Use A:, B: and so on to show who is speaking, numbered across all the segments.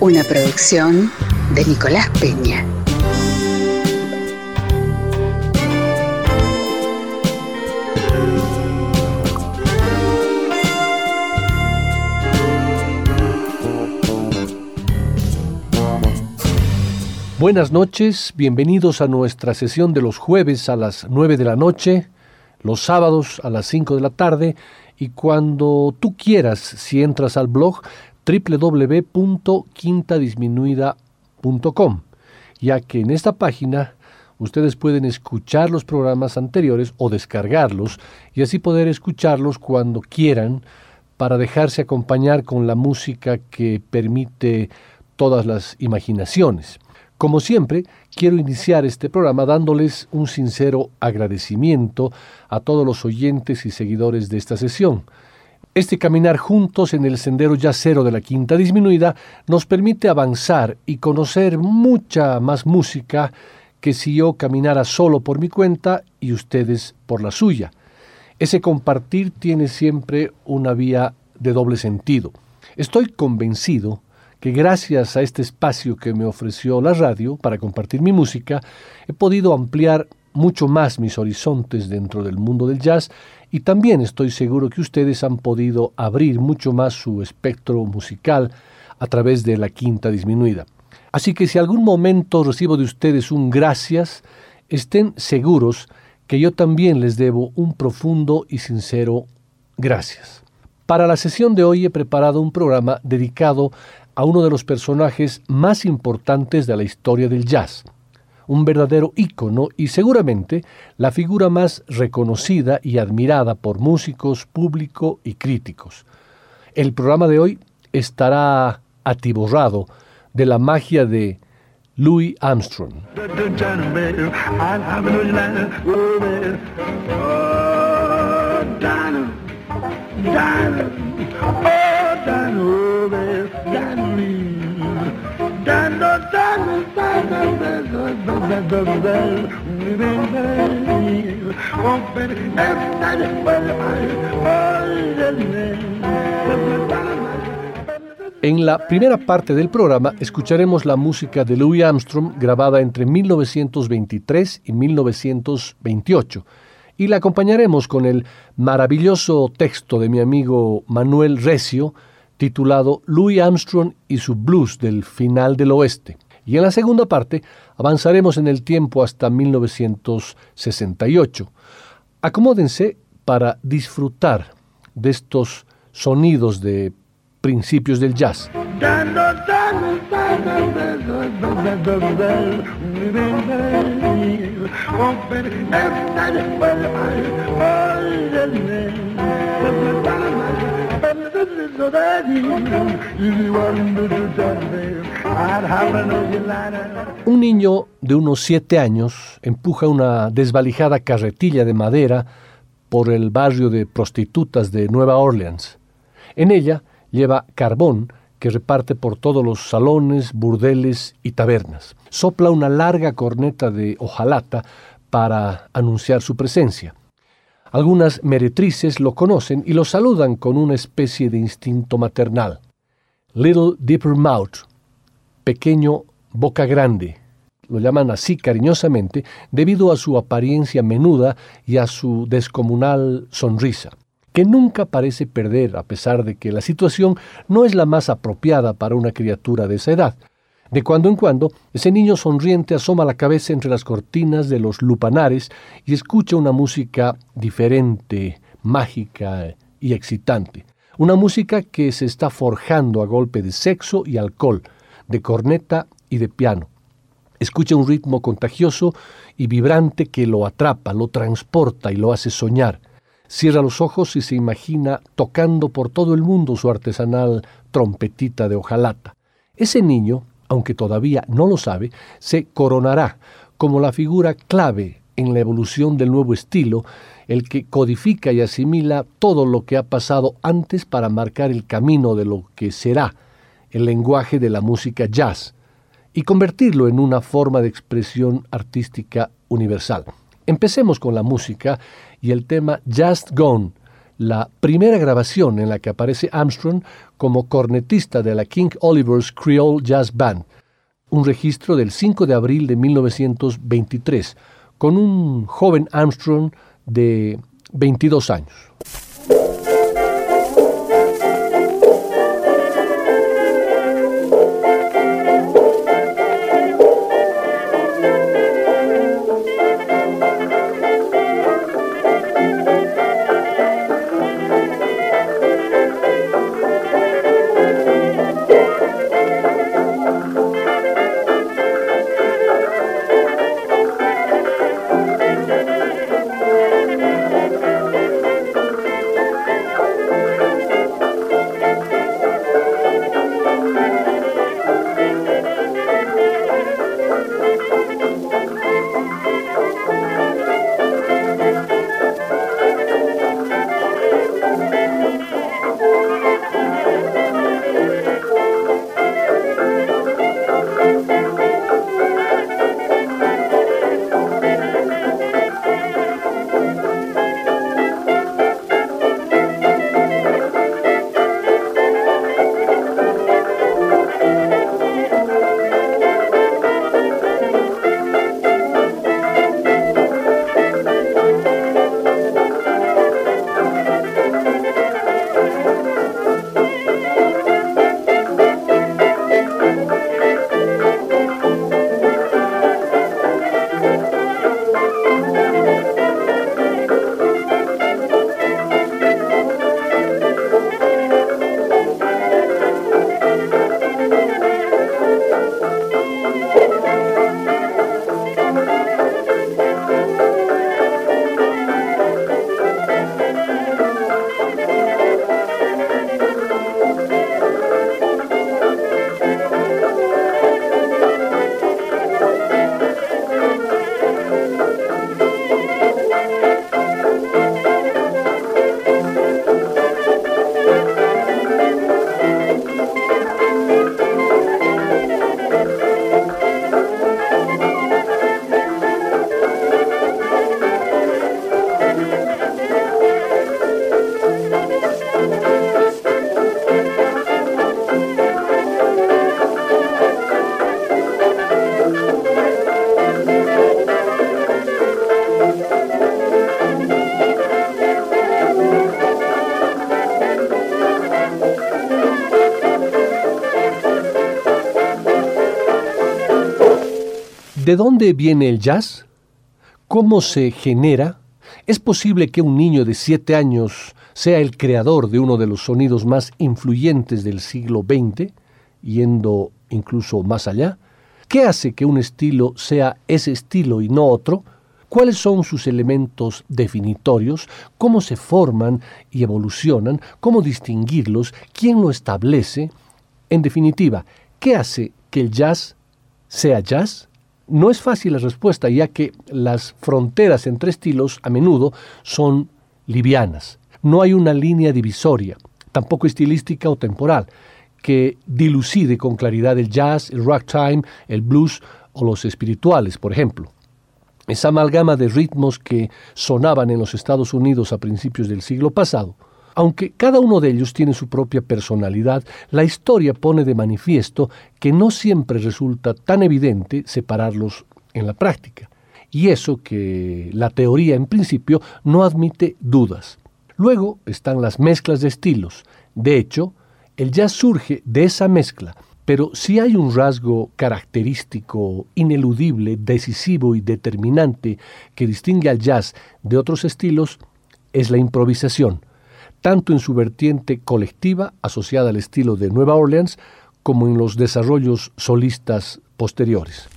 A: Una producción de Nicolás Peña.
B: Buenas noches, bienvenidos a nuestra sesión de los jueves a las 9 de la noche, los sábados a las 5 de la tarde y cuando tú quieras, si entras al blog www.quintadisminuida.com, ya que en esta página ustedes pueden escuchar los programas anteriores o descargarlos y así poder escucharlos cuando quieran para dejarse acompañar con la música que permite todas las imaginaciones. Como siempre, quiero iniciar este programa dándoles un sincero agradecimiento a todos los oyentes y seguidores de esta sesión. Este caminar juntos en el sendero yacero de la quinta disminuida nos permite avanzar y conocer mucha más música que si yo caminara solo por mi cuenta y ustedes por la suya. Ese compartir tiene siempre una vía de doble sentido. Estoy convencido que gracias a este espacio que me ofreció la radio para compartir mi música, he podido ampliar mucho más mis horizontes dentro del mundo del jazz y también estoy seguro que ustedes han podido abrir mucho más su espectro musical a través de la quinta disminuida. Así que si algún momento recibo de ustedes un gracias, estén seguros que yo también les debo un profundo y sincero gracias. Para la sesión de hoy he preparado un programa dedicado a uno de los personajes más importantes de la historia del jazz, un verdadero ícono y seguramente la figura más reconocida y admirada por músicos, público y críticos. El programa de hoy estará atiborrado de la magia de Louis Armstrong. En la primera parte del programa escucharemos la música de Louis Armstrong grabada entre 1923 y 1928 y la acompañaremos con el maravilloso texto de mi amigo Manuel Recio titulado Louis Armstrong y su blues del final del oeste. Y en la segunda parte avanzaremos en el tiempo hasta 1968. Acomódense para disfrutar de estos sonidos de principios del jazz. Un niño de unos siete años empuja una desvalijada carretilla de madera por el barrio de prostitutas de Nueva Orleans. En ella lleva carbón que reparte por todos los salones, burdeles y tabernas. Sopla una larga corneta de hojalata para anunciar su presencia. Algunas meretrices lo conocen y lo saludan con una especie de instinto maternal. Little Deeper Mouth, pequeño boca grande, lo llaman así cariñosamente debido a su apariencia menuda y a su descomunal sonrisa, que nunca parece perder a pesar de que la situación no es la más apropiada para una criatura de esa edad. De cuando en cuando, ese niño sonriente asoma la cabeza entre las cortinas de los lupanares y escucha una música diferente, mágica y excitante. Una música que se está forjando a golpe de sexo y alcohol, de corneta y de piano. Escucha un ritmo contagioso y vibrante que lo atrapa, lo transporta y lo hace soñar. Cierra los ojos y se imagina tocando por todo el mundo su artesanal trompetita de hojalata. Ese niño aunque todavía no lo sabe, se coronará como la figura clave en la evolución del nuevo estilo, el que codifica y asimila todo lo que ha pasado antes para marcar el camino de lo que será el lenguaje de la música jazz y convertirlo en una forma de expresión artística universal. Empecemos con la música y el tema Just Gone, la primera grabación en la que aparece Armstrong como cornetista de la King Oliver's Creole Jazz Band, un registro del 5 de abril de 1923, con un joven Armstrong de 22 años. ¿De dónde viene el jazz? ¿Cómo se genera? ¿Es posible que un niño de siete años sea el creador de uno de los sonidos más influyentes del siglo XX, yendo incluso más allá? ¿Qué hace que un estilo sea ese estilo y no otro? ¿Cuáles son sus elementos definitorios? ¿Cómo se forman y evolucionan? ¿Cómo distinguirlos? ¿Quién lo establece? En definitiva, ¿qué hace que el jazz sea jazz? No es fácil la respuesta, ya que las fronteras entre estilos a menudo son livianas. No hay una línea divisoria, tampoco estilística o temporal, que dilucide con claridad el jazz, el ragtime, el blues o los espirituales, por ejemplo. Esa amalgama de ritmos que sonaban en los Estados Unidos a principios del siglo pasado aunque cada uno de ellos tiene su propia personalidad, la historia pone de manifiesto que no siempre resulta tan evidente separarlos en la práctica. Y eso que la teoría en principio no admite dudas. Luego están las mezclas de estilos. De hecho, el jazz surge de esa mezcla, pero si hay un rasgo característico, ineludible, decisivo y determinante que distingue al jazz de otros estilos, es la improvisación tanto en su vertiente colectiva asociada al estilo de Nueva Orleans como en los desarrollos solistas posteriores.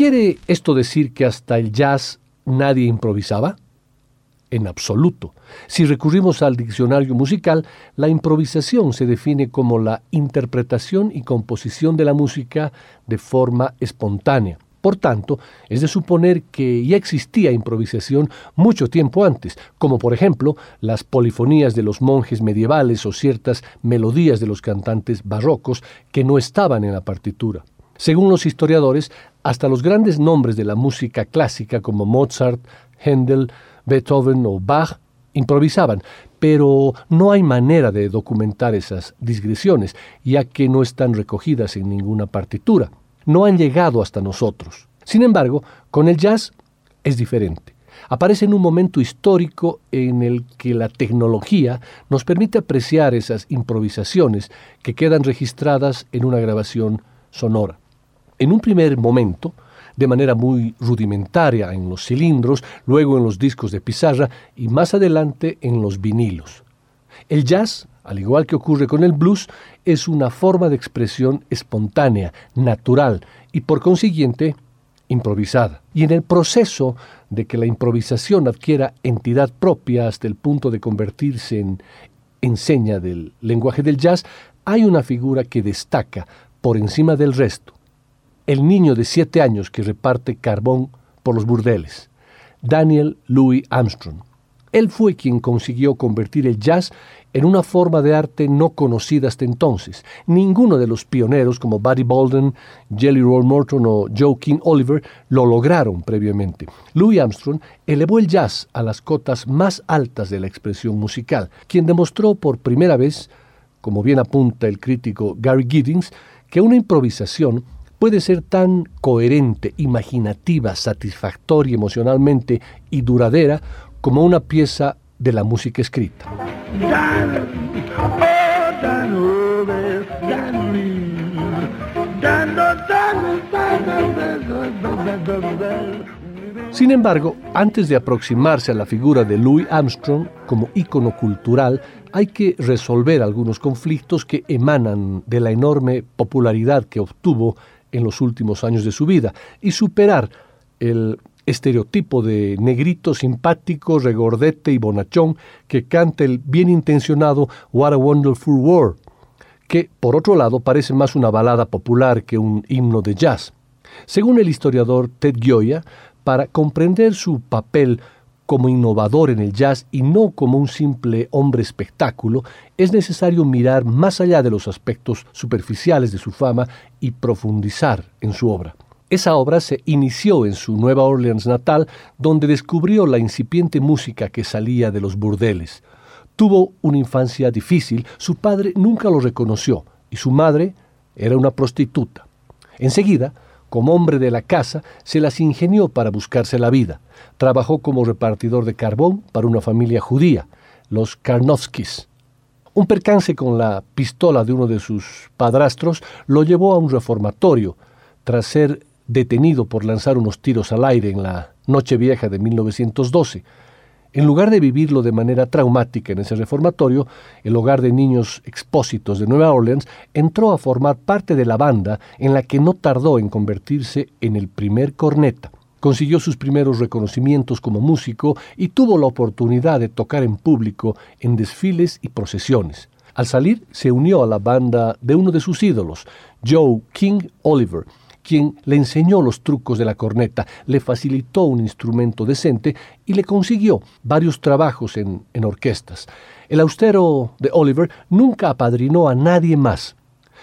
B: ¿Quiere esto decir que hasta el jazz nadie improvisaba? En absoluto. Si recurrimos al diccionario musical, la improvisación se define como la interpretación y composición de la música de forma espontánea. Por tanto, es de suponer que ya existía improvisación mucho tiempo antes, como por ejemplo las polifonías de los monjes medievales o ciertas melodías de los cantantes barrocos que no estaban en la partitura. Según los historiadores, hasta los grandes nombres de la música clásica como Mozart, Händel, Beethoven o Bach improvisaban, pero no hay manera de documentar esas digresiones, ya que no están recogidas en ninguna partitura. No han llegado hasta nosotros. Sin embargo, con el jazz es diferente. Aparece en un momento histórico en el que la tecnología nos permite apreciar esas improvisaciones que quedan registradas en una grabación sonora. En un primer momento, de manera muy rudimentaria en los cilindros, luego en los discos de pizarra y más adelante en los vinilos. El jazz, al igual que ocurre con el blues, es una forma de expresión espontánea, natural y por consiguiente improvisada. Y en el proceso de que la improvisación adquiera entidad propia hasta el punto de convertirse en enseña del lenguaje del jazz, hay una figura que destaca por encima del resto el niño de siete años que reparte carbón por los burdeles, Daniel Louis Armstrong. Él fue quien consiguió convertir el jazz en una forma de arte no conocida hasta entonces. Ninguno de los pioneros como Buddy Bolden, Jelly Roll Morton o Joe King Oliver lo lograron previamente. Louis Armstrong elevó el jazz a las cotas más altas de la expresión musical, quien demostró por primera vez, como bien apunta el crítico Gary Giddings, que una improvisación puede ser tan coherente, imaginativa, satisfactoria emocionalmente y duradera como una pieza de la música escrita. Sin embargo, antes de aproximarse a la figura de Louis Armstrong como ícono cultural, hay que resolver algunos conflictos que emanan de la enorme popularidad que obtuvo en los últimos años de su vida y superar el estereotipo de negrito simpático, regordete y bonachón que canta el bien intencionado What a Wonderful World, que por otro lado parece más una balada popular que un himno de jazz. Según el historiador Ted Gioia, para comprender su papel como innovador en el jazz y no como un simple hombre espectáculo, es necesario mirar más allá de los aspectos superficiales de su fama y profundizar en su obra. Esa obra se inició en su Nueva Orleans natal, donde descubrió la incipiente música que salía de los burdeles. Tuvo una infancia difícil, su padre nunca lo reconoció y su madre era una prostituta. Enseguida, como hombre de la casa, se las ingenió para buscarse la vida. Trabajó como repartidor de carbón para una familia judía, los Karnowskis. Un percance con la pistola de uno de sus padrastros lo llevó a un reformatorio, tras ser detenido por lanzar unos tiros al aire en la Noche Vieja de 1912. En lugar de vivirlo de manera traumática en ese reformatorio, el hogar de niños expósitos de Nueva Orleans entró a formar parte de la banda en la que no tardó en convertirse en el primer corneta. Consiguió sus primeros reconocimientos como músico y tuvo la oportunidad de tocar en público en desfiles y procesiones. Al salir se unió a la banda de uno de sus ídolos, Joe King Oliver, quien le enseñó los trucos de la corneta, le facilitó un instrumento decente y le consiguió varios trabajos en, en orquestas. El austero de Oliver nunca apadrinó a nadie más.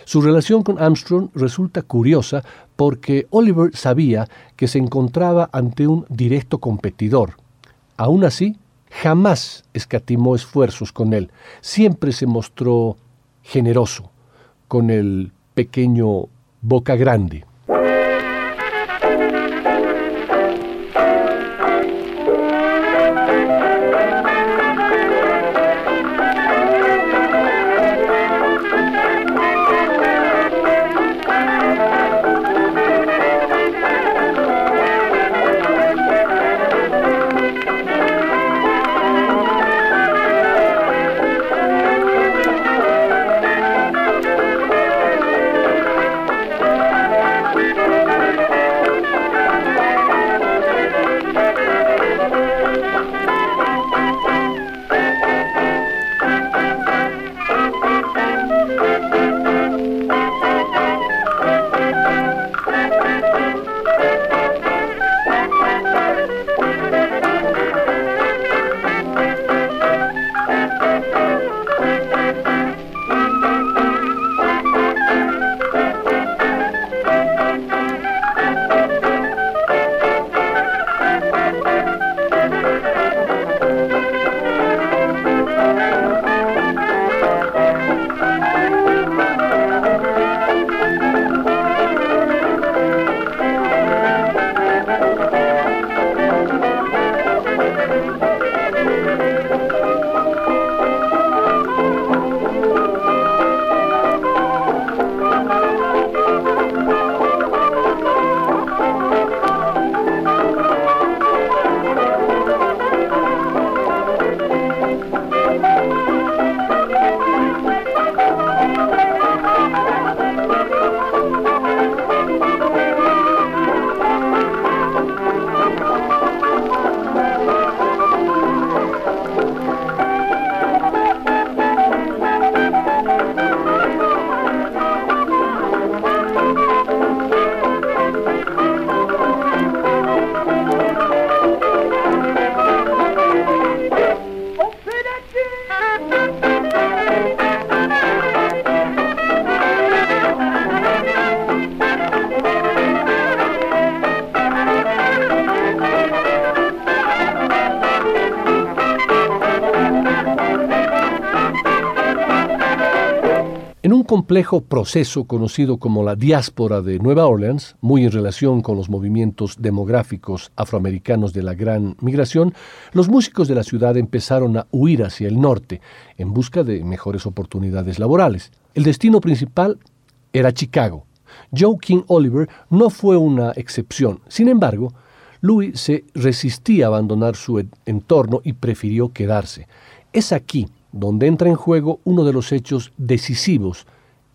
B: Su relación con Armstrong resulta curiosa porque Oliver sabía que se encontraba ante un directo competidor. Aún así, jamás escatimó esfuerzos con él. Siempre se mostró generoso con el pequeño Boca Grande. Complejo proceso conocido como la diáspora de Nueva Orleans, muy en relación con los movimientos demográficos afroamericanos de la gran migración, los músicos de la ciudad empezaron a huir hacia el norte en busca de mejores oportunidades laborales. El destino principal era Chicago. Joe King Oliver no fue una excepción. Sin embargo, Louis se resistía a abandonar su entorno y prefirió quedarse. Es aquí donde entra en juego uno de los hechos decisivos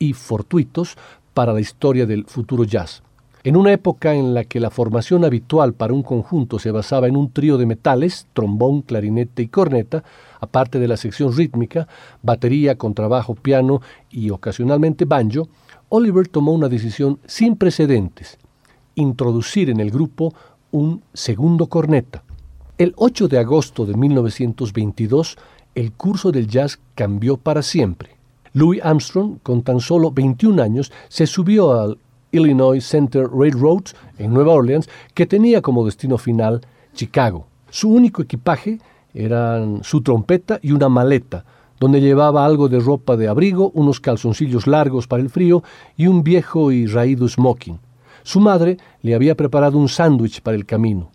B: y fortuitos para la historia del futuro jazz. En una época en la que la formación habitual para un conjunto se basaba en un trío de metales, trombón, clarinete y corneta, aparte de la sección rítmica, batería, contrabajo, piano y ocasionalmente banjo, Oliver tomó una decisión sin precedentes, introducir en el grupo un segundo corneta. El 8 de agosto de 1922, el curso del jazz cambió para siempre. Louis Armstrong, con tan solo 21 años, se subió al Illinois Center Railroad en Nueva Orleans, que tenía como destino final Chicago. Su único equipaje eran su trompeta y una maleta, donde llevaba algo de ropa de abrigo, unos calzoncillos largos para el frío y un viejo y raído smoking. Su madre le había preparado un sándwich para el camino.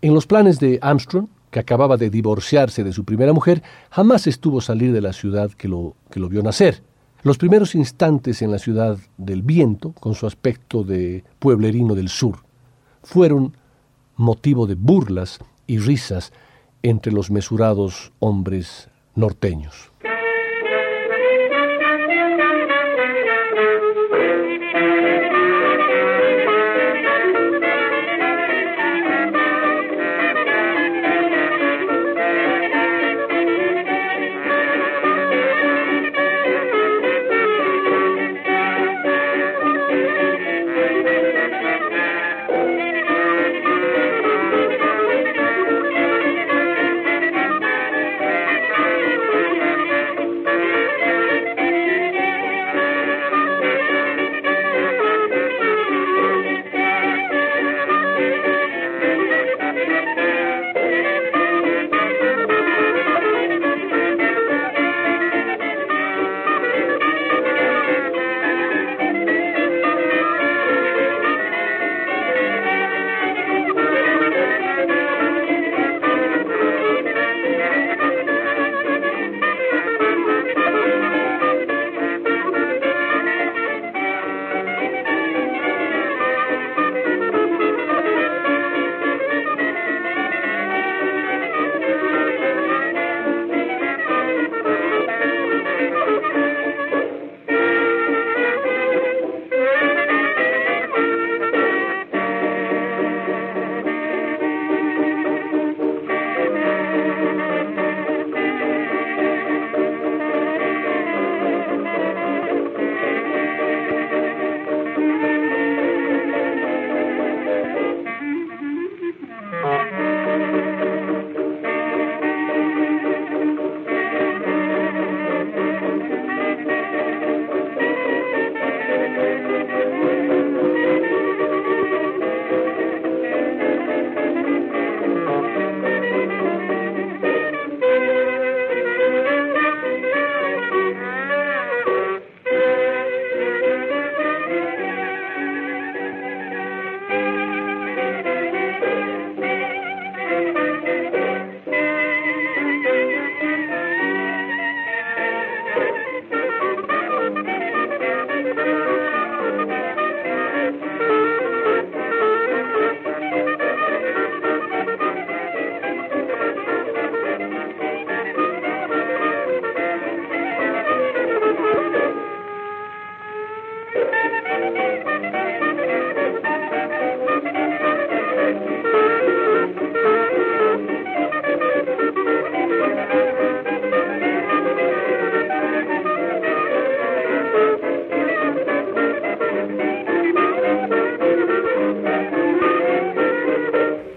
B: En los planes de Armstrong, que acababa de divorciarse de su primera mujer, jamás estuvo salir de la ciudad que lo, que lo vio nacer. Los primeros instantes en la ciudad del viento, con su aspecto de pueblerino del sur, fueron motivo de burlas y risas entre los mesurados hombres norteños.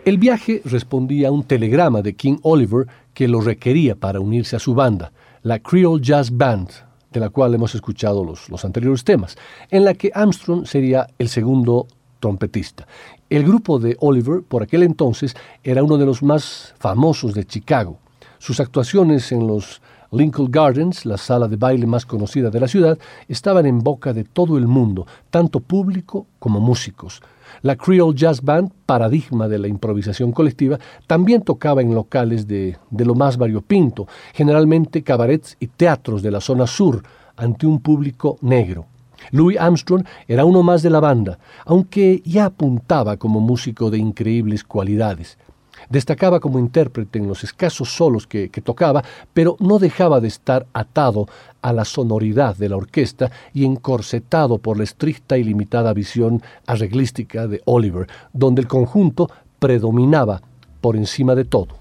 B: El viaje respondía a un telegrama de King Oliver que lo requería para unirse a su banda, la Creole Jazz Band, de la cual hemos escuchado los, los anteriores temas, en la que Armstrong sería el segundo trompetista. El grupo de Oliver, por aquel entonces, era uno de los más famosos de Chicago. Sus actuaciones en los Lincoln Gardens, la sala de baile más conocida de la ciudad, estaban en boca de todo el mundo, tanto público como músicos. La Creole Jazz Band, paradigma de la improvisación colectiva, también tocaba en locales de, de lo más variopinto, generalmente cabarets y teatros de la zona sur, ante un público negro. Louis Armstrong era uno más de la banda, aunque ya apuntaba como músico de increíbles cualidades. Destacaba como intérprete en los escasos solos que, tocaba, pero no dejaba de estar atado a la sonoridad de la orquesta y encorsetado por la estricta y limitada visión arreglística de Oliver, donde el conjunto predominaba por encima de todo.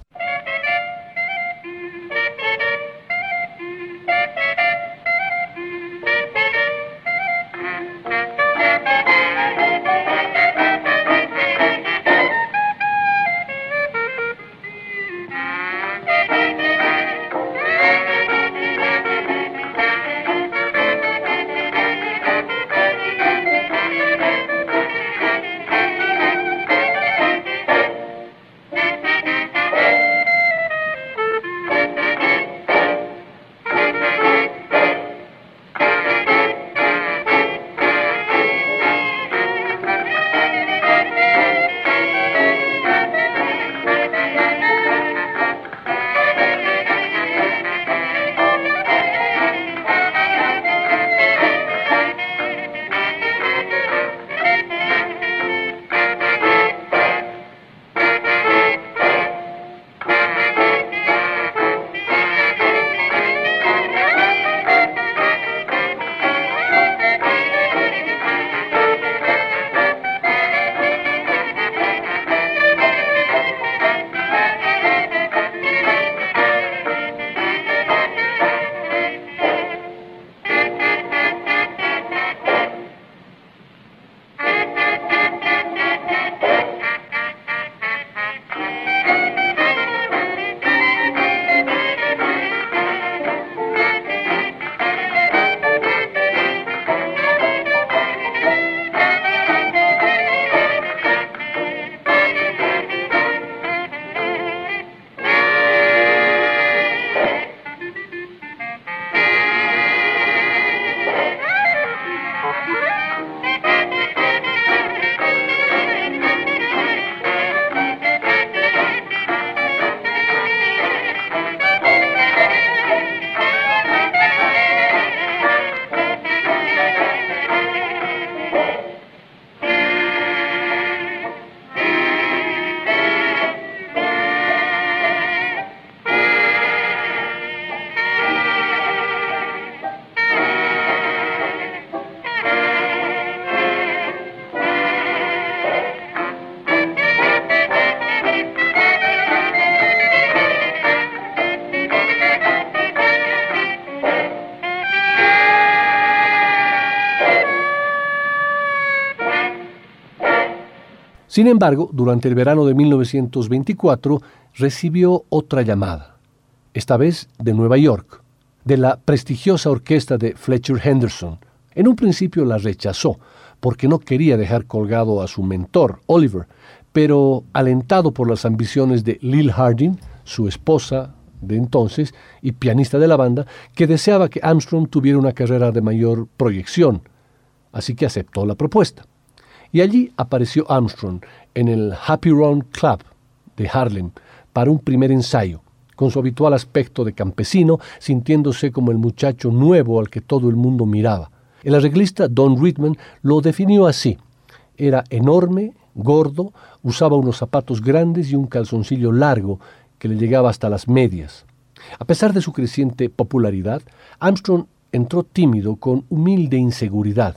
B: Sin embargo, durante el verano de 1924 recibió otra llamada, esta vez de Nueva York, de la prestigiosa orquesta de Fletcher Henderson. En un principio la rechazó, porque no quería dejar colgado a su mentor, Oliver, pero alentado por las ambiciones de Lil Harding, su esposa de entonces y pianista de la banda, que deseaba que Armstrong tuviera una carrera de mayor proyección, así que aceptó la propuesta. Y allí apareció Armstrong en el Happy Round Club de Harlem para un primer ensayo, con su habitual aspecto de campesino, sintiéndose como el muchacho nuevo al que todo el mundo miraba. El arreglista Don Ridman lo definió así. Era enorme, gordo, usaba unos zapatos grandes y un calzoncillo largo que le llegaba hasta las medias. A pesar de su creciente popularidad, Armstrong entró tímido con humilde inseguridad.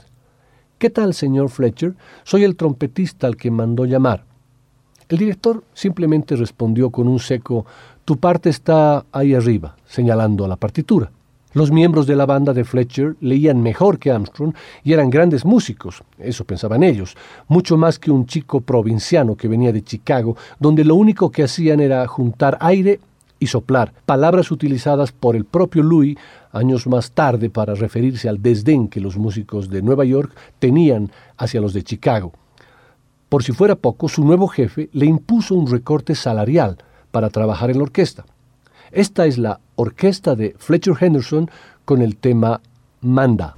B: ¿Qué tal, señor Fletcher? Soy el trompetista al que mandó llamar. El director simplemente respondió con un seco Tu parte está ahí arriba, señalando a la partitura. Los miembros de la banda de Fletcher leían mejor que Armstrong y eran grandes músicos, eso pensaban ellos, mucho más que un chico provinciano que venía de Chicago, donde lo único que hacían era juntar aire y soplar, palabras utilizadas por el propio Louis años más tarde para referirse al desdén que los músicos de Nueva York tenían hacia los de Chicago. Por si fuera poco, su nuevo jefe le impuso un recorte salarial para trabajar en la orquesta. Esta es la orquesta de Fletcher Henderson con el tema Manda.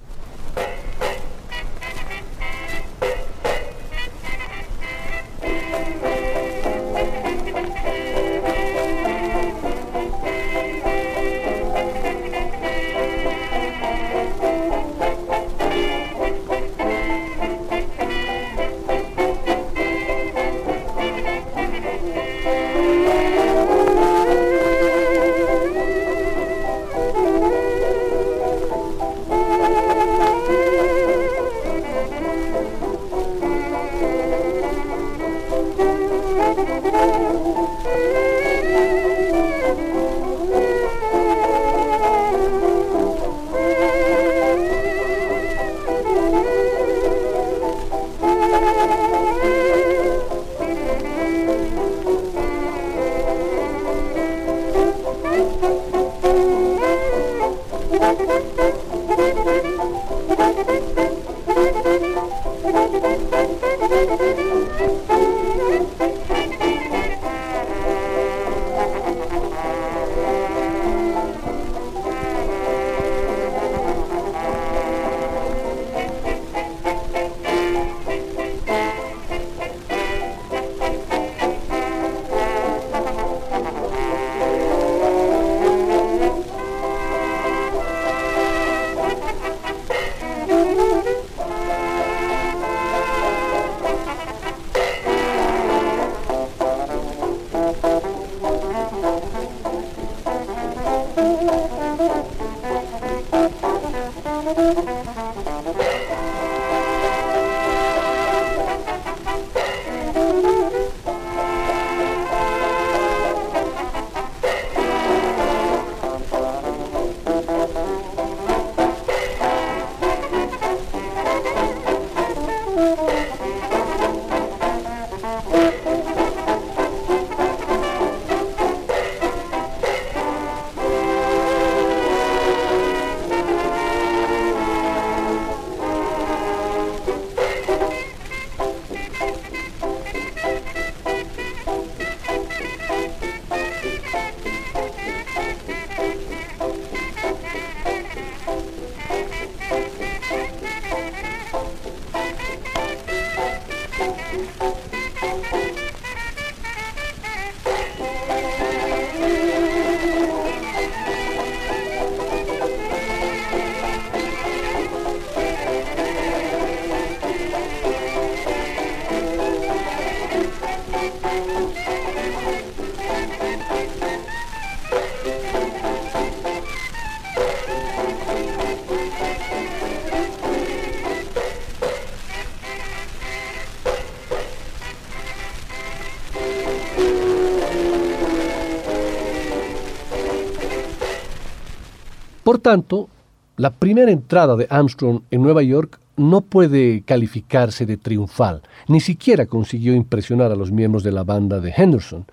B: Por tanto, la primera entrada de Armstrong en Nueva York no puede calificarse de triunfal, ni siquiera consiguió impresionar a los miembros de la banda de Henderson.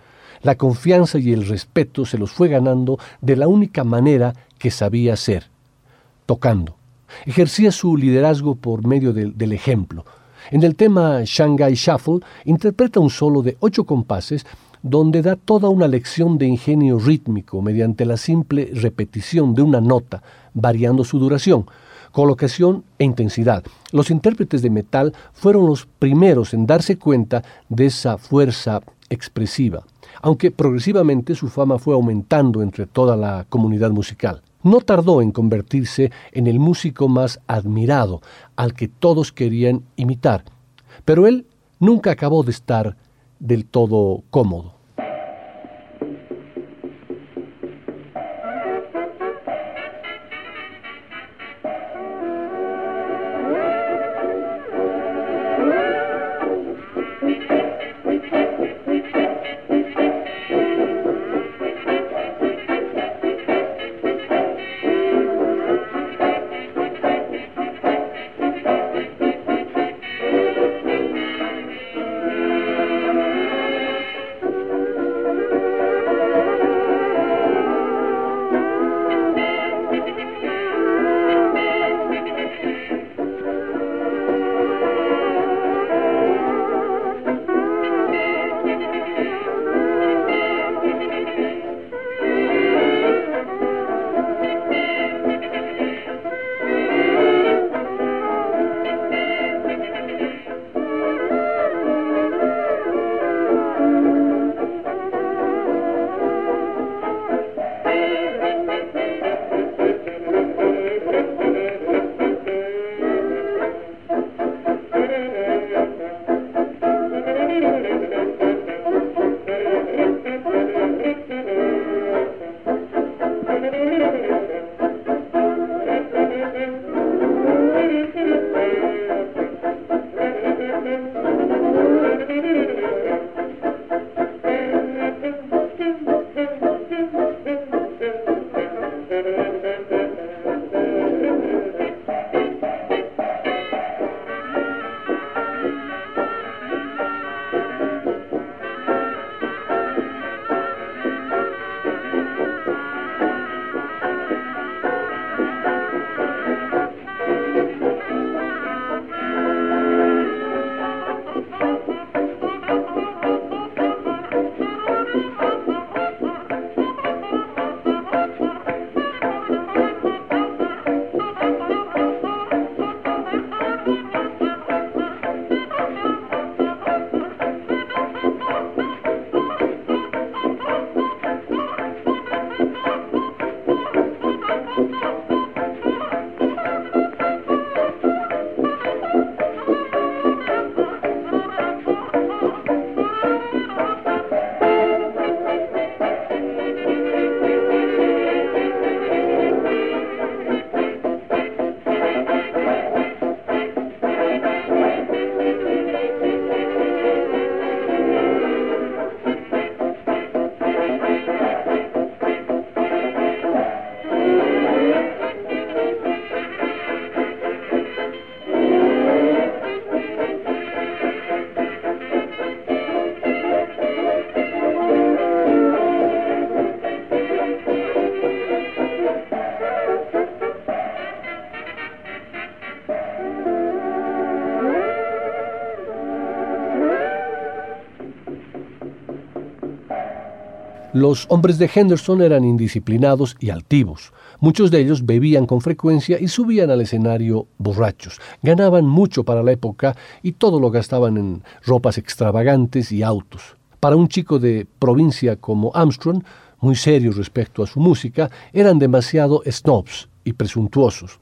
B: La confianza y el respeto se los fue ganando de la única manera que sabía hacer, tocando. Ejercía su liderazgo por medio del ejemplo. En el tema Shanghai Shuffle interpreta un solo de ocho compases donde da toda una lección de ingenio rítmico mediante la simple repetición de una nota, variando su duración, colocación e intensidad. Los intérpretes de metal fueron los primeros en darse cuenta de esa fuerza expresiva, aunque progresivamente su fama fue aumentando entre toda la comunidad musical. No tardó en convertirse en el músico más admirado, al que todos querían imitar, pero él nunca acabó de estar del todo cómodo. Los hombres de Henderson eran indisciplinados y altivos. Muchos de ellos bebían con frecuencia y subían al escenario borrachos. Ganaban mucho para la época y todo lo gastaban en ropas extravagantes y autos. Para un chico de provincia como Armstrong, muy serio respecto a su música, eran demasiado snobs y presuntuosos.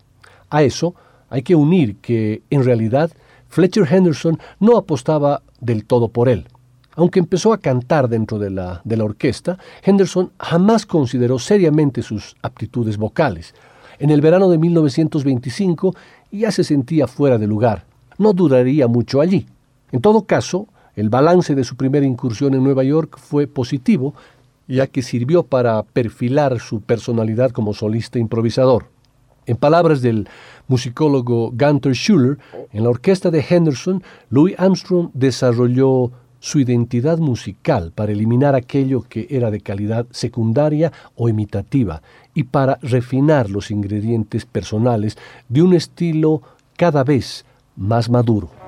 B: A eso hay que unir que, en realidad, Fletcher Henderson no apostaba del todo por él. Aunque empezó a cantar dentro de la, de la orquesta, Henderson jamás consideró seriamente sus aptitudes vocales. En el verano de 1925 ya se sentía fuera de lugar. No duraría mucho allí. En todo caso, el balance de su primera incursión en Nueva York fue positivo, ya que sirvió para perfilar su personalidad como solista improvisador. En palabras del musicólogo Gunther Schuller, en la orquesta de Henderson, Louis Armstrong desarrolló su identidad musical para eliminar aquello que era de calidad secundaria o imitativa y para refinar los ingredientes personales de un estilo cada vez más maduro.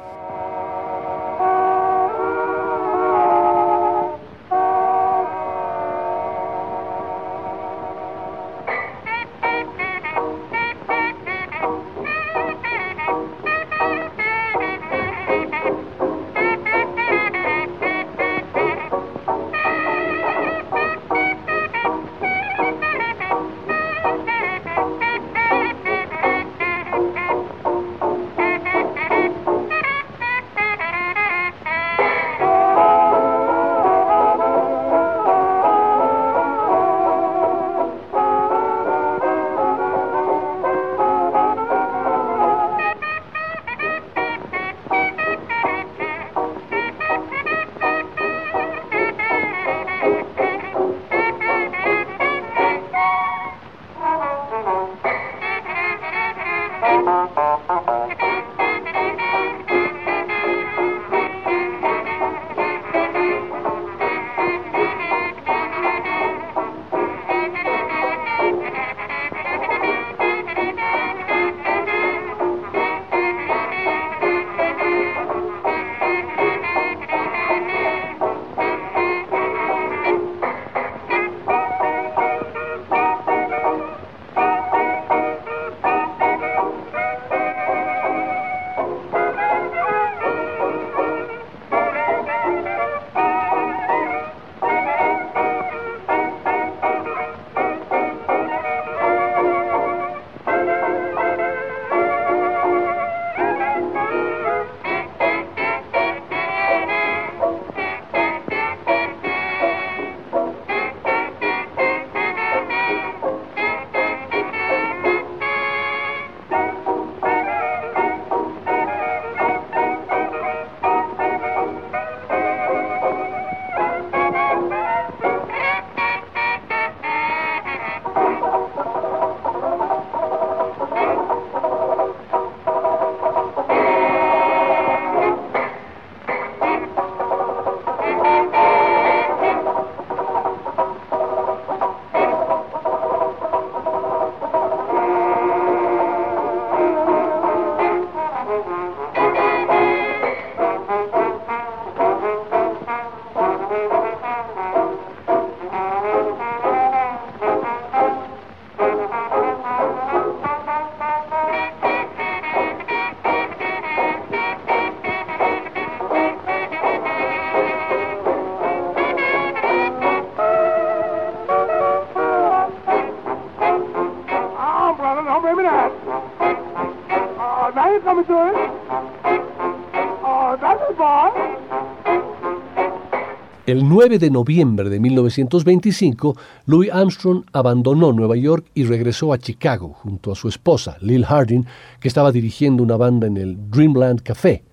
B: 9 de noviembre de 1925, Louis Armstrong abandonó Nueva York y regresó a Chicago junto a su esposa, Lil Harding, que estaba dirigiendo una banda en el Dreamland Café.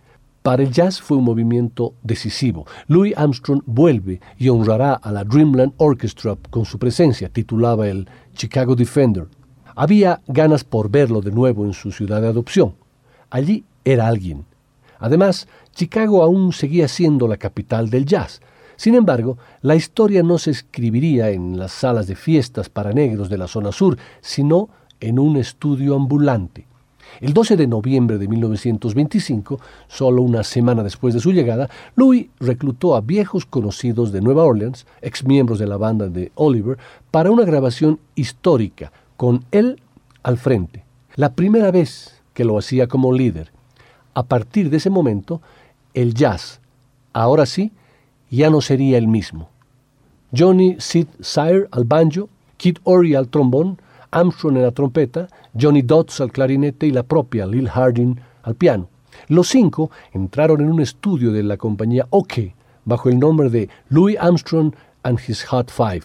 B: Para el jazz fue un movimiento decisivo. Louis Armstrong vuelve y honrará a la Dreamland Orchestra con su presencia, titulaba el Chicago Defender. Había ganas por verlo de nuevo en su ciudad de adopción. Allí era alguien. Además, Chicago aún seguía siendo la capital del jazz. Sin embargo, la historia no se escribiría en las salas de fiestas para negros de la zona sur, sino en un estudio ambulante. El 12 de noviembre de 1925, solo una semana después de su llegada, Louis reclutó a viejos conocidos de Nueva Orleans, ex miembros de la banda de Oliver, para una grabación histórica, con él al frente. La primera vez que lo hacía como líder. A partir de ese momento, el jazz, ahora sí, ya no sería el mismo. Johnny Sid Sire al banjo, Kid Ory al trombón, Armstrong en la trompeta, Johnny Dodds al clarinete y la propia Lil Harding al piano. Los cinco entraron en un estudio de la compañía OK bajo el nombre de Louis Armstrong and His Hot Five.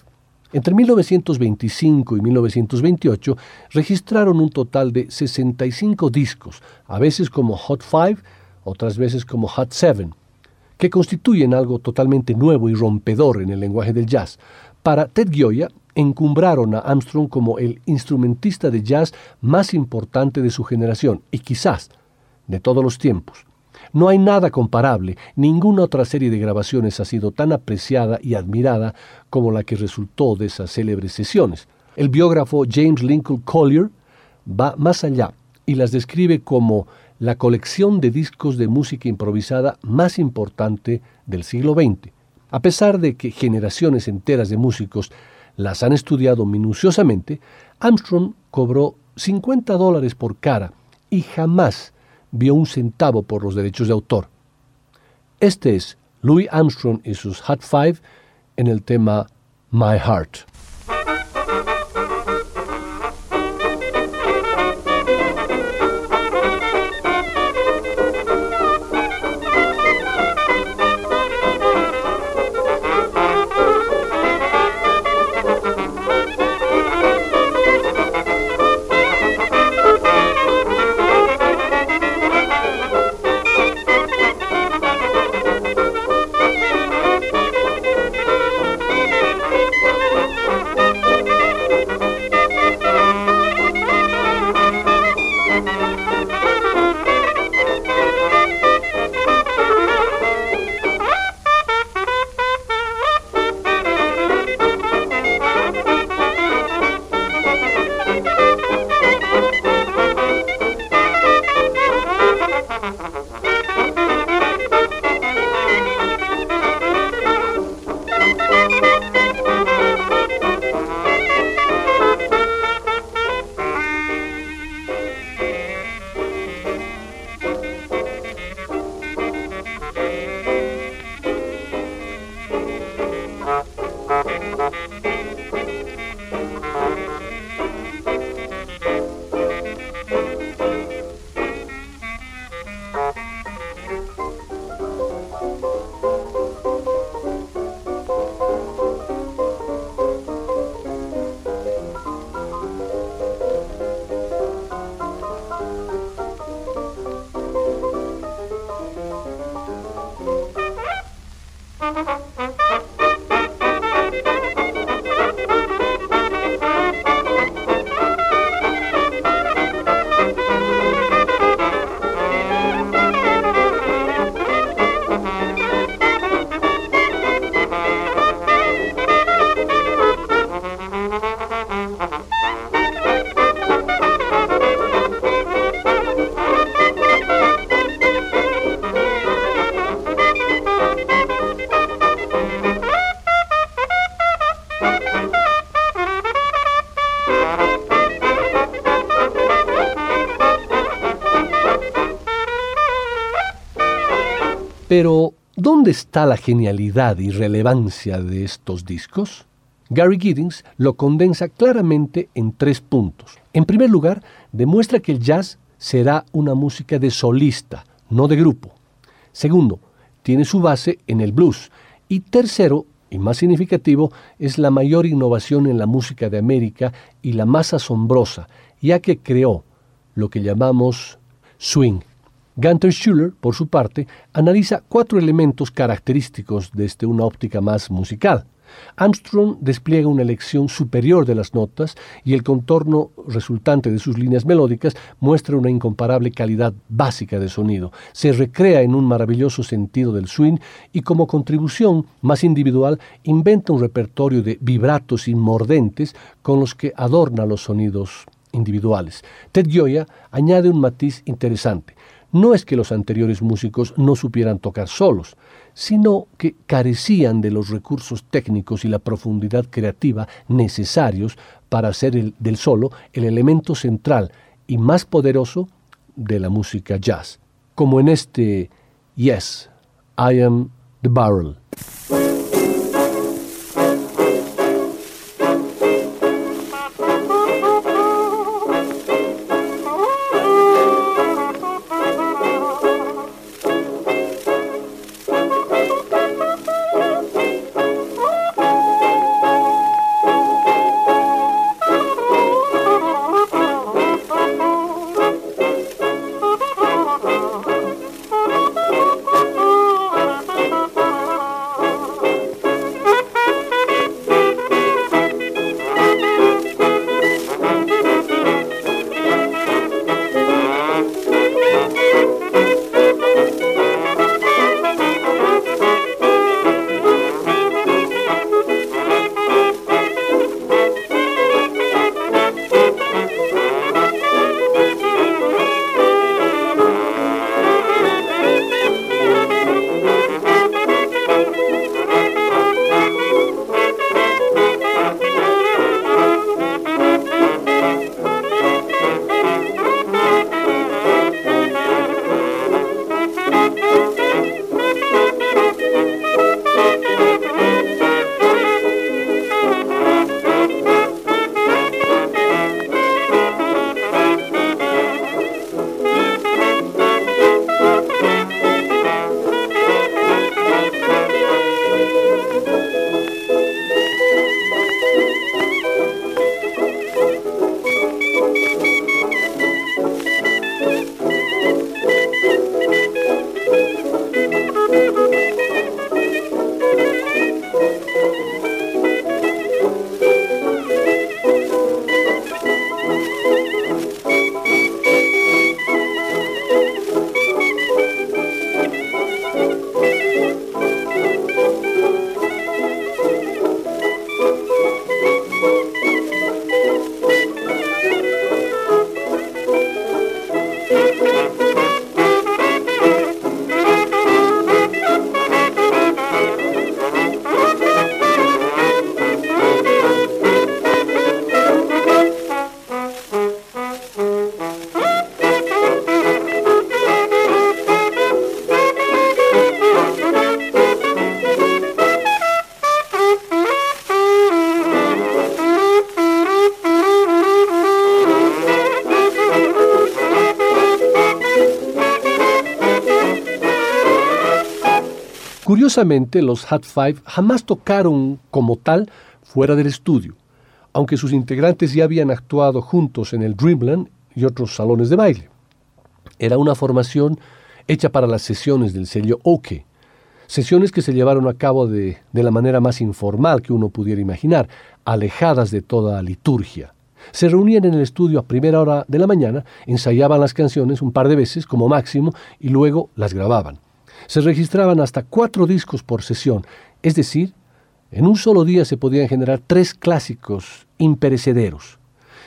B: Entre 1925 y 1928 registraron un total de 65 discos, a veces como Hot Five, otras veces como Hot Seven, que constituyen algo totalmente nuevo y rompedor en el lenguaje del jazz. Para Ted Gioia, encumbraron a Armstrong como el instrumentista de jazz más importante de su generación y quizás de todos los tiempos. No hay nada comparable, ninguna otra serie de grabaciones ha sido tan apreciada y admirada como la que resultó de esas célebres sesiones. El biógrafo James Lincoln Collier va más allá y las describe como la colección de discos de música improvisada más importante del siglo XX. A pesar de que generaciones enteras de músicos las han estudiado minuciosamente, Armstrong cobró 50 dólares por cara y jamás vio un centavo por los derechos de autor. Este es Louis Armstrong y sus Hot Five en el tema My Heart. Pero, ¿dónde está la genialidad y relevancia de estos discos? Gary Giddings lo condensa claramente en tres puntos. En primer lugar, demuestra que el jazz será una música de solista, no de grupo. Segundo, tiene su base en el blues. Y tercero, y más significativo, es la mayor innovación en la música de América y la más asombrosa, ya que creó lo que llamamos swing Gunther Schuller, por su parte, analiza cuatro elementos característicos desde una óptica más musical. Armstrong despliega una elección superior de las notas y el contorno resultante de sus líneas melódicas muestra una incomparable calidad básica de sonido. Se recrea en un maravilloso sentido del swing y como contribución más individual inventa un repertorio de vibratos inmordentes con los que adorna los sonidos individuales. Ted Gioia añade un matiz interesante. No es que los anteriores músicos no supieran tocar solos, sino que carecían de los recursos técnicos y la profundidad creativa necesarios para hacer del solo el elemento central y más poderoso de la música jazz, como en este Yes, I am the barrel. Curiosamente, los Hat Five jamás tocaron como tal fuera del estudio, aunque sus integrantes ya habían actuado juntos en el Dreamland y otros salones de baile. Era una formación hecha para las sesiones del sello OK, sesiones que se llevaron a cabo de, de la manera más informal que uno pudiera imaginar, alejadas de toda liturgia. Se reunían en el estudio a primera hora de la mañana, ensayaban las canciones un par de veces como máximo y luego las grababan se registraban hasta cuatro discos por sesión, es decir, en un solo día se podían generar tres clásicos imperecederos.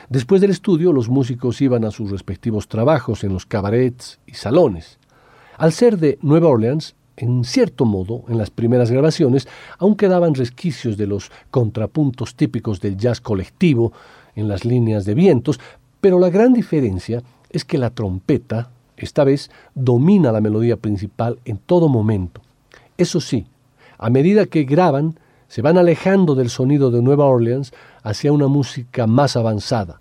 B: Después del estudio, los músicos iban a sus respectivos trabajos en los cabarets y salones. Al ser de Nueva Orleans, en cierto modo, en las primeras grabaciones, aún quedaban resquicios de los contrapuntos típicos del jazz colectivo en las líneas de vientos, pero la gran diferencia es que la trompeta, esta vez domina la melodía principal en todo momento. Eso sí, a medida que graban, se van alejando del sonido de Nueva Orleans hacia una música más avanzada.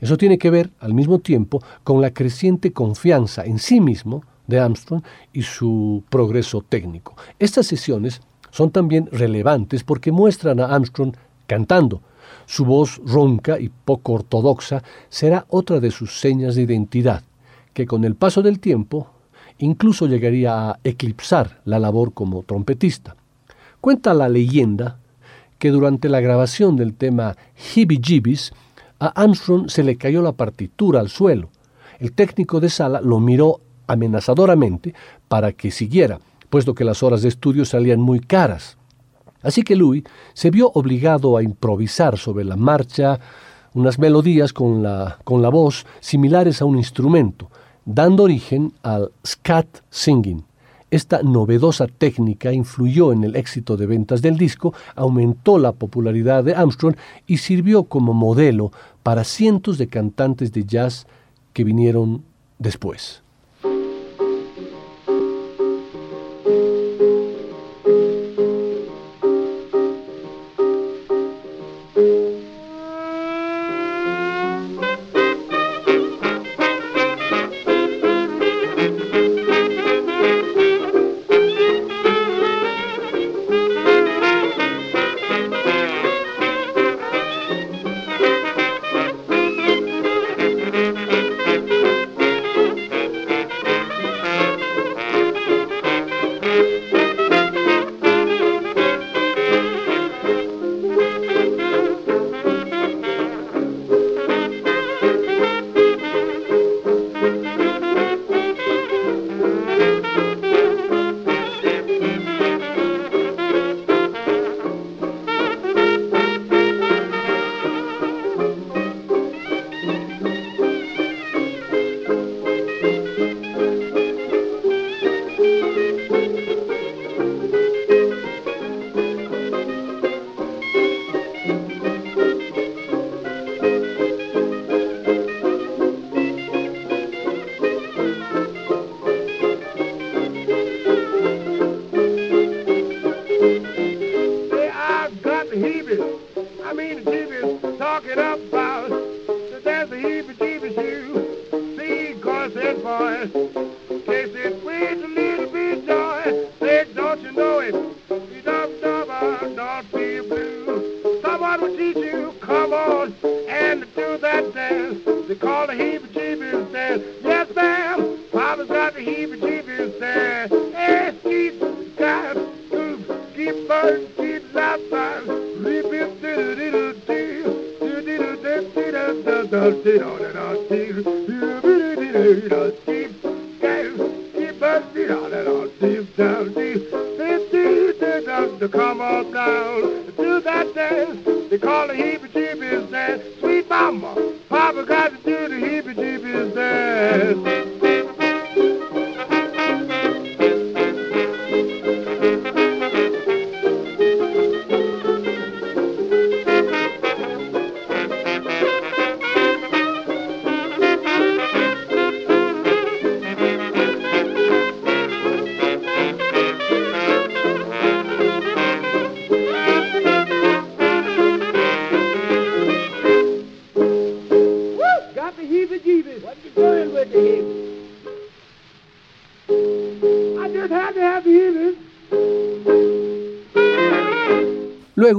B: Eso tiene que ver, al mismo tiempo, con la creciente confianza en sí mismo de Armstrong y su progreso técnico. Estas sesiones son también relevantes porque muestran a Armstrong cantando. Su voz ronca y poco ortodoxa será otra de sus señas de identidad que con el paso del tiempo incluso llegaría a eclipsar la labor como trompetista. Cuenta la leyenda que durante la grabación del tema Hibby Jibbies a Armstrong se le cayó la partitura al suelo. El técnico de sala lo miró amenazadoramente para que siguiera, puesto que las horas de estudio salían muy caras. Así que Louis se vio obligado a improvisar sobre la marcha
C: unas melodías con la, con la voz similares a un instrumento, dando origen al scat singing. Esta novedosa técnica influyó en el éxito de ventas del disco, aumentó la popularidad de Armstrong y sirvió como modelo para cientos de cantantes de jazz que vinieron después. mean to talking about. that there's a heebie-jeebies. You See, corset boys. Martin.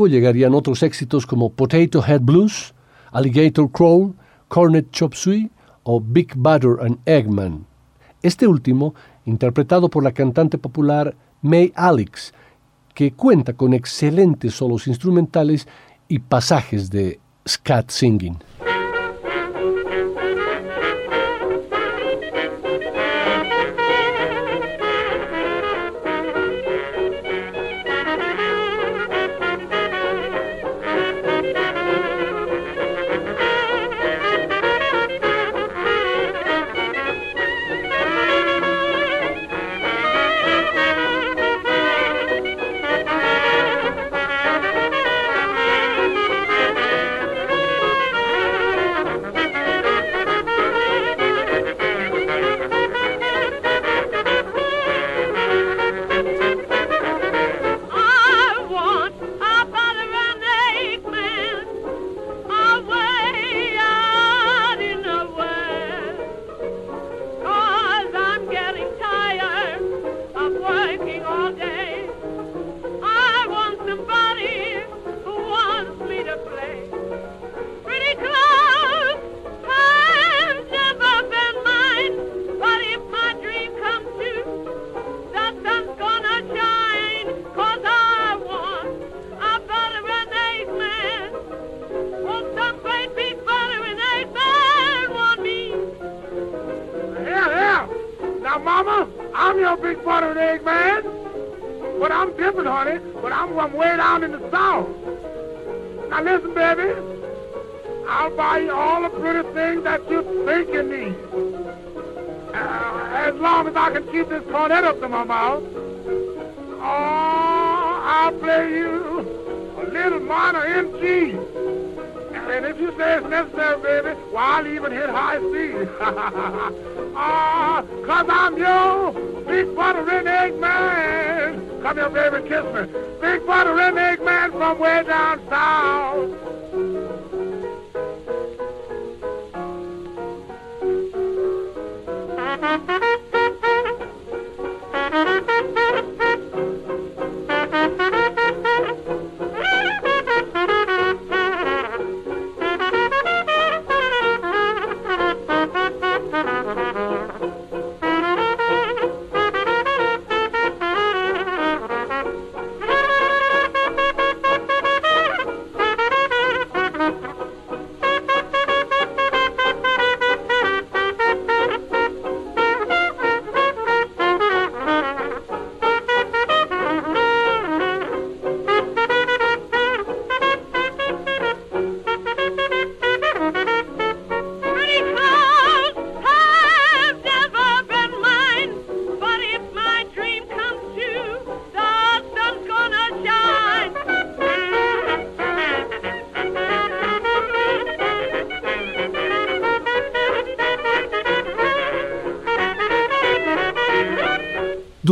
C: Llegarían otros éxitos como Potato Head Blues, Alligator Crawl, Cornet Chop Suey o Big Butter and Eggman. Este último, interpretado por la cantante popular May Alex, que cuenta con excelentes solos instrumentales y pasajes de scat singing.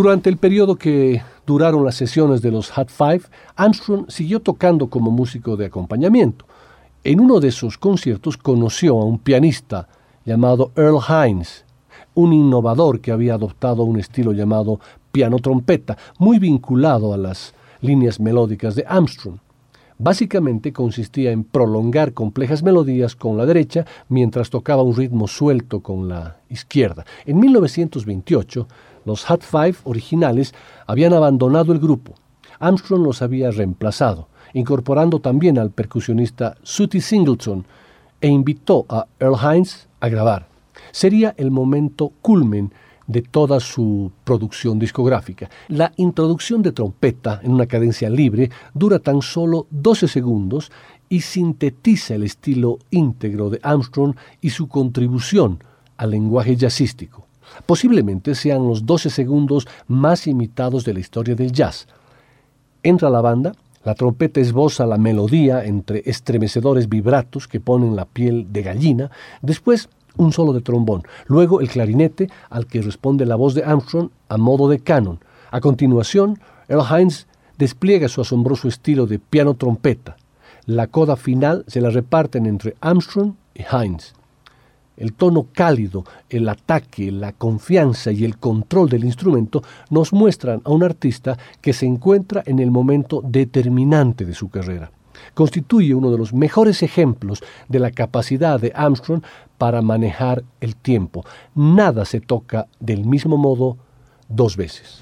B: Durante el periodo que duraron las sesiones de los Hot Five, Armstrong siguió tocando como músico de acompañamiento. En uno de esos conciertos conoció a un pianista llamado Earl Hines, un innovador que había adoptado un estilo llamado piano trompeta, muy vinculado a las líneas melódicas de Armstrong. Básicamente consistía en prolongar complejas melodías con la derecha mientras tocaba un ritmo suelto con la izquierda. En 1928, los Hot Five originales habían abandonado el grupo. Armstrong los había reemplazado, incorporando también al percusionista Sooty Singleton, e invitó a Earl Hines a grabar. Sería el momento culmen de toda su producción discográfica. La introducción de trompeta en una cadencia libre dura tan solo 12 segundos y sintetiza el estilo íntegro de Armstrong y su contribución al lenguaje jazzístico. Posiblemente sean los 12 segundos más imitados de la historia del jazz. Entra la banda, la trompeta esboza la melodía entre estremecedores vibratos que ponen la piel de gallina, después un solo de trombón, luego el clarinete al que responde la voz de Armstrong a modo de canon. A continuación, Earl Hines despliega su asombroso estilo de piano trompeta. La coda final se la reparten entre Armstrong y Hines. El tono cálido, el ataque, la confianza y el control del instrumento nos muestran a un artista que se encuentra en el momento determinante de su carrera. Constituye uno de los mejores ejemplos de la capacidad de Armstrong para manejar el tiempo. Nada se toca del mismo modo dos veces.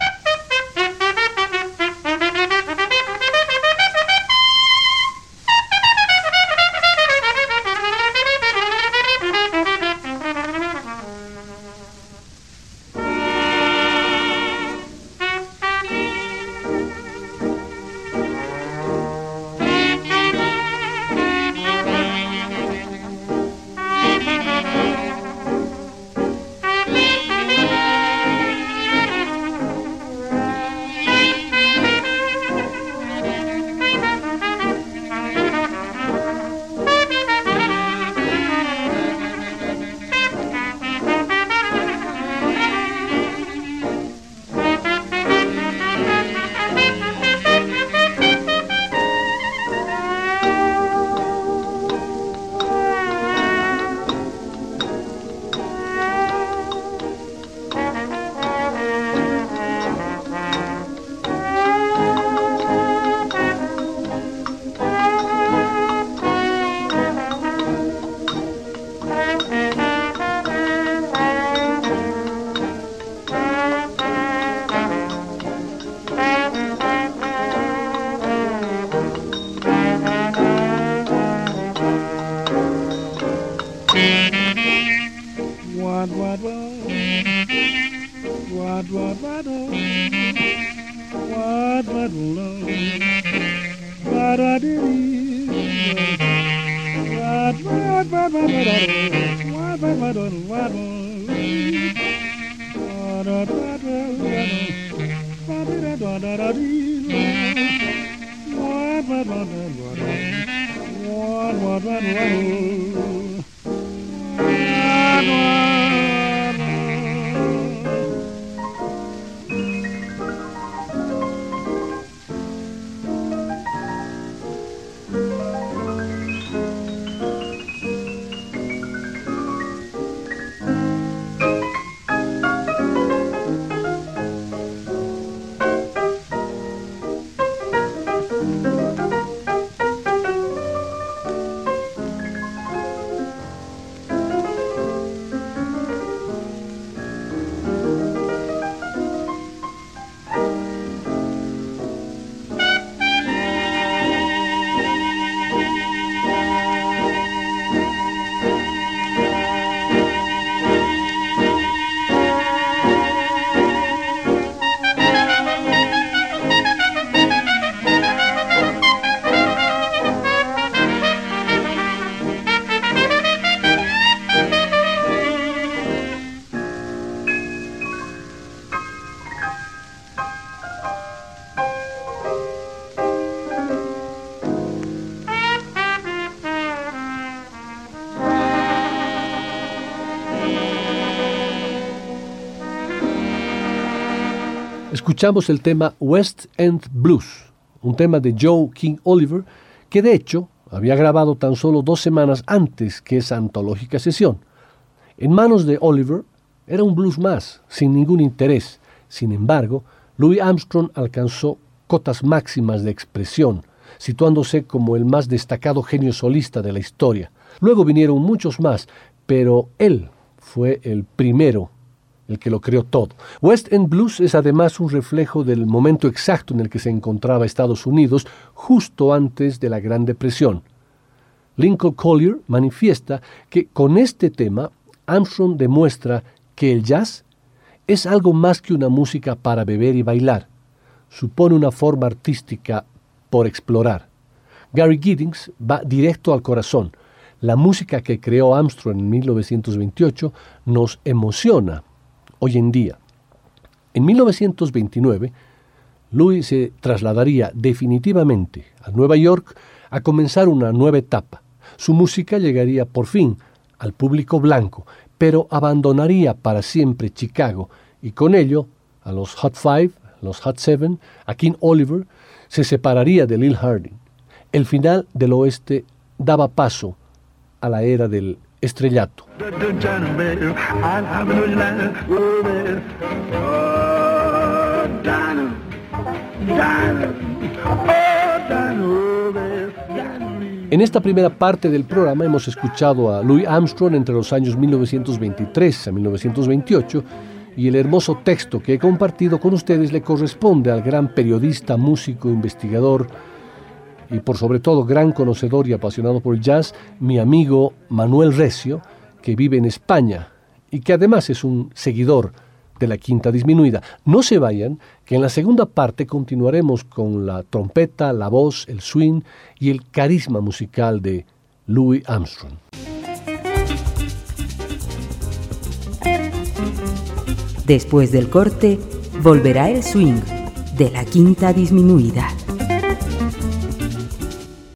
C: da ba da da dee da da ba ba ba da wa ba ba da wa da da da da da da da da dee wa ba ba da wa da wa wa da wa wa
B: escuchamos el tema West End Blues, un tema de Joe King Oliver, que de hecho había grabado tan solo dos semanas antes que esa antológica sesión. En manos de Oliver era un blues más, sin ningún interés. Sin embargo, Louis Armstrong alcanzó cotas máximas de expresión, situándose como el más destacado genio solista de la historia. Luego vinieron muchos más, pero él fue el primero el que lo creó todo. West End Blues es además un reflejo del momento exacto en el que se encontraba Estados Unidos justo antes de la Gran Depresión. Lincoln Collier manifiesta que con este tema Armstrong demuestra que el jazz es algo más que una música para beber y bailar. Supone una forma artística por explorar. Gary Giddings va directo al corazón. La música que creó Armstrong en 1928 nos emociona hoy en día. En 1929, Louis se trasladaría definitivamente a Nueva York a comenzar una nueva etapa. Su música llegaría por fin al público blanco, pero abandonaría para siempre Chicago y con ello a los Hot Five, los Hot Seven, a King Oliver, se separaría de Lil Harding. El final del oeste daba paso a la era del estrellato. En esta primera parte del programa hemos escuchado a Louis Armstrong entre los años 1923 a 1928 y el hermoso texto que he compartido con ustedes le corresponde al gran periodista, músico, investigador, y por sobre todo gran conocedor y apasionado por el jazz, mi amigo Manuel Recio, que vive en España y que además es un seguidor de la quinta disminuida. No se vayan, que en la segunda parte continuaremos con la trompeta, la voz, el swing y el carisma musical de Louis Armstrong.
D: Después del corte, volverá el swing de la quinta disminuida.